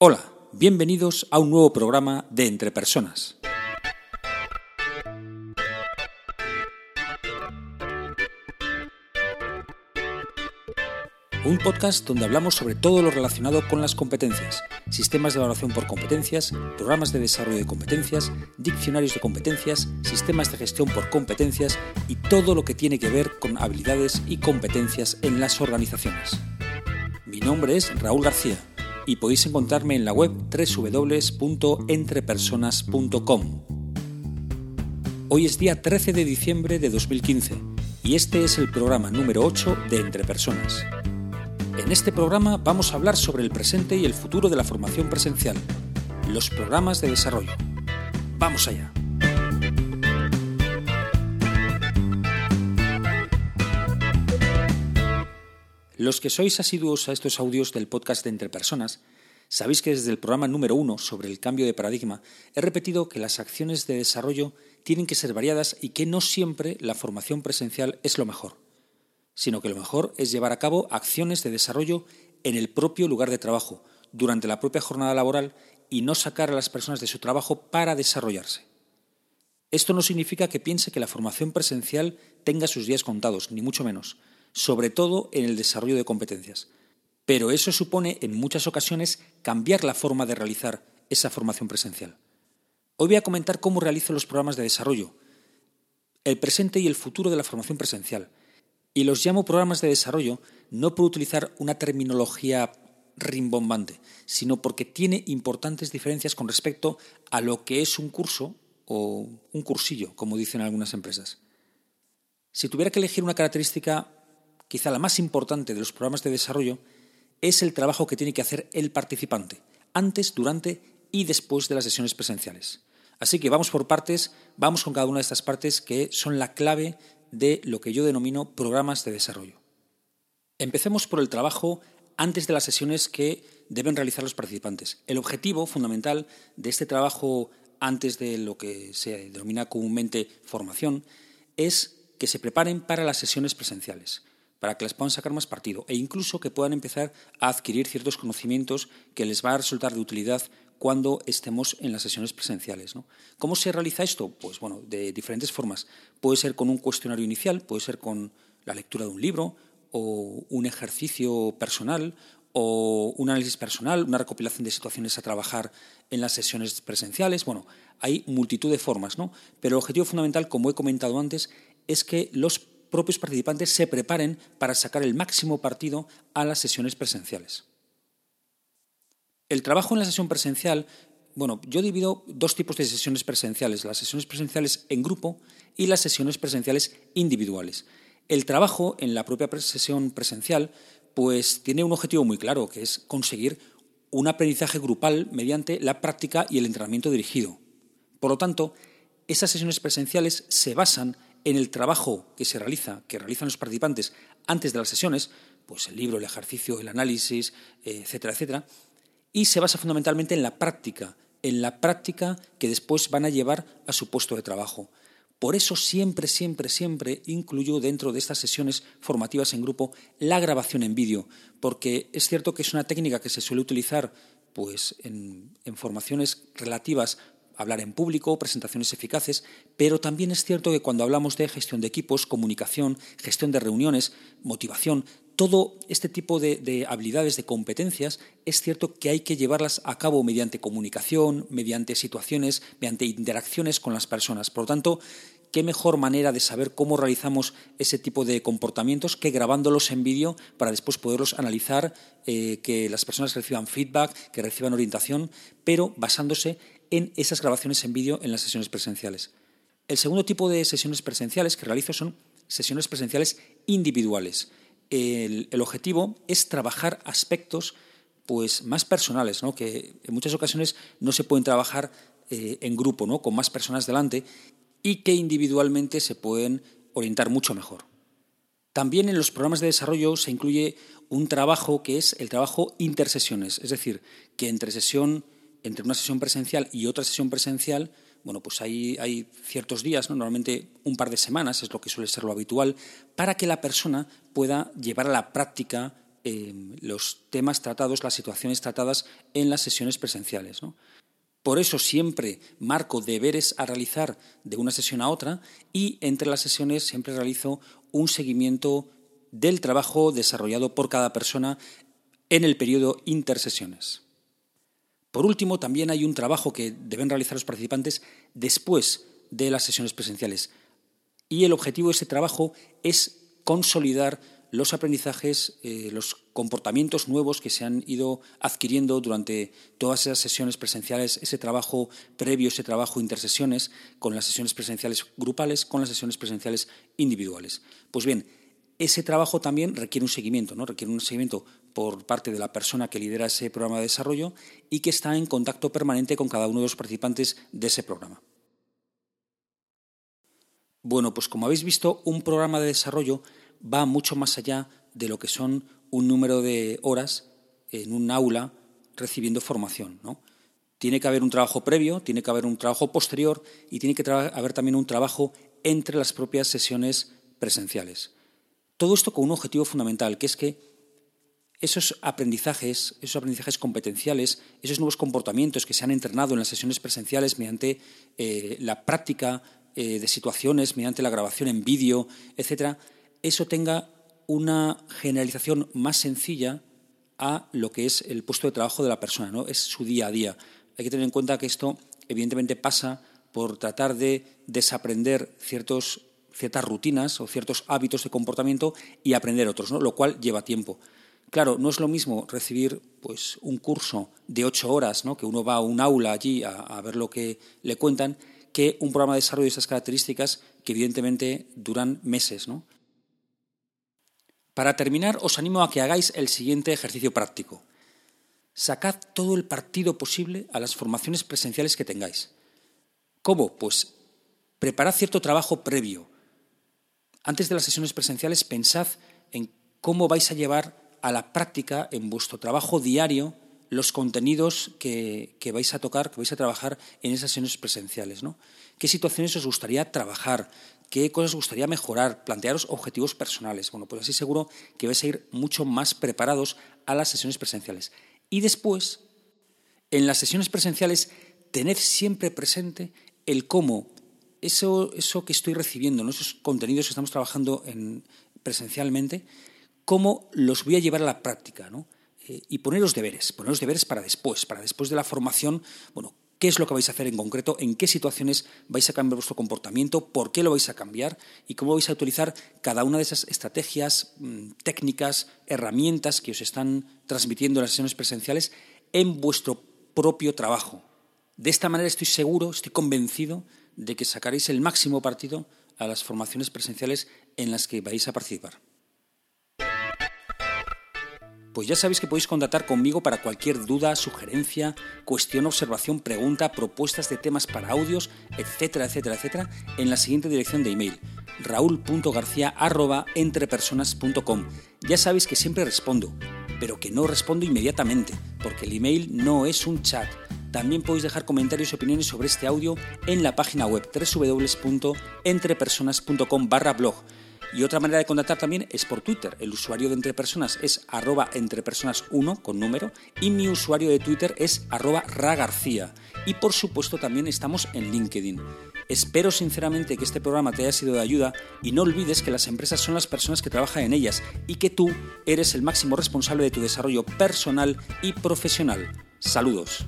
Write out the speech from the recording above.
Hola, bienvenidos a un nuevo programa de Entre Personas. Un podcast donde hablamos sobre todo lo relacionado con las competencias, sistemas de evaluación por competencias, programas de desarrollo de competencias, diccionarios de competencias, sistemas de gestión por competencias y todo lo que tiene que ver con habilidades y competencias en las organizaciones. Mi nombre es Raúl García y podéis encontrarme en la web www.entrepersonas.com. Hoy es día 13 de diciembre de 2015 y este es el programa número 8 de Entre Personas. En este programa vamos a hablar sobre el presente y el futuro de la formación presencial, los programas de desarrollo. Vamos allá. Los que sois asiduos a estos audios del podcast de Entre Personas, sabéis que desde el programa número uno sobre el cambio de paradigma he repetido que las acciones de desarrollo tienen que ser variadas y que no siempre la formación presencial es lo mejor, sino que lo mejor es llevar a cabo acciones de desarrollo en el propio lugar de trabajo, durante la propia jornada laboral y no sacar a las personas de su trabajo para desarrollarse. Esto no significa que piense que la formación presencial tenga sus días contados, ni mucho menos sobre todo en el desarrollo de competencias. Pero eso supone en muchas ocasiones cambiar la forma de realizar esa formación presencial. Hoy voy a comentar cómo realizo los programas de desarrollo, el presente y el futuro de la formación presencial. Y los llamo programas de desarrollo no por utilizar una terminología rimbombante, sino porque tiene importantes diferencias con respecto a lo que es un curso o un cursillo, como dicen algunas empresas. Si tuviera que elegir una característica quizá la más importante de los programas de desarrollo, es el trabajo que tiene que hacer el participante, antes, durante y después de las sesiones presenciales. Así que vamos por partes, vamos con cada una de estas partes que son la clave de lo que yo denomino programas de desarrollo. Empecemos por el trabajo antes de las sesiones que deben realizar los participantes. El objetivo fundamental de este trabajo antes de lo que se denomina comúnmente formación es que se preparen para las sesiones presenciales para que les puedan sacar más partido e incluso que puedan empezar a adquirir ciertos conocimientos que les va a resultar de utilidad cuando estemos en las sesiones presenciales. ¿Cómo se realiza esto? Pues bueno, de diferentes formas. Puede ser con un cuestionario inicial, puede ser con la lectura de un libro o un ejercicio personal o un análisis personal, una recopilación de situaciones a trabajar en las sesiones presenciales. Bueno, hay multitud de formas, ¿no? Pero el objetivo fundamental, como he comentado antes, es que los propios participantes se preparen para sacar el máximo partido a las sesiones presenciales. El trabajo en la sesión presencial, bueno, yo divido dos tipos de sesiones presenciales, las sesiones presenciales en grupo y las sesiones presenciales individuales. El trabajo en la propia sesión presencial pues tiene un objetivo muy claro, que es conseguir un aprendizaje grupal mediante la práctica y el entrenamiento dirigido. Por lo tanto, esas sesiones presenciales se basan en el trabajo que se realiza, que realizan los participantes antes de las sesiones, pues el libro, el ejercicio, el análisis, etcétera, etcétera, y se basa fundamentalmente en la práctica, en la práctica que después van a llevar a su puesto de trabajo. Por eso siempre, siempre, siempre incluyo dentro de estas sesiones formativas en grupo la grabación en vídeo, porque es cierto que es una técnica que se suele utilizar pues, en, en formaciones relativas hablar en público, presentaciones eficaces, pero también es cierto que cuando hablamos de gestión de equipos, comunicación, gestión de reuniones, motivación, todo este tipo de, habilidades, de competencias, es cierto que hay que llevarlas a cabo mediante comunicación, mediante situaciones, mediante interacciones con las personas. Por lo tanto, qué mejor manera de saber cómo realizamos ese tipo de comportamientos que grabándolos en vídeo para después poderlos analizar, eh, que las personas reciban feedback, que reciban orientación, pero basándose en esas grabaciones en vídeo en las sesiones presenciales. El segundo tipo de sesiones presenciales que realizo son sesiones presenciales individuales. El, objetivo es trabajar aspectos pues, más personales, ¿no? que en muchas ocasiones no se pueden trabajar eh, en grupo, ¿no? con más personas delante, y que individualmente se pueden orientar mucho mejor. También en los programas de desarrollo se incluye un trabajo que es el trabajo intersesiones, es decir, que entre sesión entre una sesión presencial y otra sesión presencial, bueno, pues hay, ciertos días, normalmente un par de semanas es lo que suele ser lo habitual, para que la persona pueda llevar a la práctica eh, los temas tratados, las situaciones tratadas en las sesiones presenciales. Por eso siempre marco deberes a realizar de una sesión a otra y entre las sesiones siempre realizo un seguimiento del trabajo desarrollado por cada persona en el periodo intersesiones. Por último, también hay un trabajo que deben realizar los participantes después de las sesiones presenciales. Y el objetivo de ese trabajo es consolidar los aprendizajes, eh, los comportamientos nuevos que se han ido adquiriendo durante todas esas sesiones presenciales, ese trabajo previo, ese trabajo intersesiones, con las sesiones presenciales grupales, con las sesiones presenciales individuales. Pues bien, ese trabajo también requiere un seguimiento, ¿no? requiere un seguimiento por parte de la persona que lidera ese programa de desarrollo y que está en contacto permanente con cada uno de los participantes de ese programa. Bueno, pues como habéis visto, un programa de desarrollo va mucho más allá de lo que son un número de horas en un aula recibiendo formación. ¿no? Tiene que haber un trabajo previo, tiene que haber un trabajo posterior y tiene que haber también un trabajo entre las propias sesiones presenciales. Todo esto con un objetivo fundamental, que es que esos aprendizajes, esos aprendizajes competenciales, esos nuevos comportamientos que se han entrenado en las sesiones presenciales mediante eh, la práctica eh, de situaciones, mediante la grabación en vídeo, etcétera, eso tenga una generalización más sencilla a lo que es el puesto de trabajo de la persona, ¿no? Es su día a día. Hay que tener en cuenta que esto, evidentemente, pasa por tratar de desaprender ciertos ciertas rutinas o ciertos hábitos de comportamiento y aprender otros, ¿no? lo cual lleva tiempo. Claro, no es lo mismo recibir pues, un curso de ocho horas, ¿no? que uno va a un aula allí a, ver lo que le cuentan, que un programa de desarrollo de esas características que evidentemente duran meses. ¿no? Para terminar, os animo a que hagáis el siguiente ejercicio práctico. Sacad todo el partido posible a las formaciones presenciales que tengáis. ¿Cómo? Pues preparad cierto trabajo previo, antes de las sesiones presenciales, pensad en cómo vais a llevar a la práctica en vuestro trabajo diario los contenidos que, vais a tocar, que vais a trabajar en esas sesiones presenciales. ¿no? ¿Qué situaciones os gustaría trabajar? ¿Qué cosas os gustaría mejorar? Plantearos objetivos personales. Bueno, pues así seguro que vais a ir mucho más preparados a las sesiones presenciales. Y después, en las sesiones presenciales, tened siempre presente el cómo eso, eso que estoy recibiendo, ¿no? esos contenidos que estamos trabajando en, presencialmente, cómo los voy a llevar a la práctica, ¿no? Eh, y poneros deberes, poneros deberes para después, para después de la formación, bueno, qué es lo que vais a hacer en concreto, en qué situaciones vais a cambiar vuestro comportamiento, por qué lo vais a cambiar y cómo vais a utilizar cada una de esas estrategias, mm, técnicas, herramientas que os están transmitiendo en las sesiones presenciales en vuestro propio trabajo. De esta manera estoy seguro, estoy convencido de que sacaréis el máximo partido a las formaciones presenciales en las que vais a participar. Pues ya sabéis que podéis contactar conmigo para cualquier duda, sugerencia, cuestión, observación, pregunta, propuestas de temas para audios, etcétera, etcétera, etcétera, en la siguiente dirección de email raúl.garcía@entrepersonas.com. Ya sabéis que siempre respondo, pero que no respondo inmediatamente, porque el email no es un chat también podéis dejar comentarios y opiniones sobre este audio en la página web www.entrepersonas.com barra blog. Y otra manera de contactar también es por Twitter. El usuario de Entrepersonas es arroba entrepersonas1 con número y mi usuario de Twitter es arroba ragarcía. Y por supuesto también estamos en LinkedIn. Espero sinceramente que este programa te haya sido de ayuda y no olvides que las empresas son las personas que trabajan en ellas y que tú eres el máximo responsable de tu desarrollo personal y profesional. Saludos.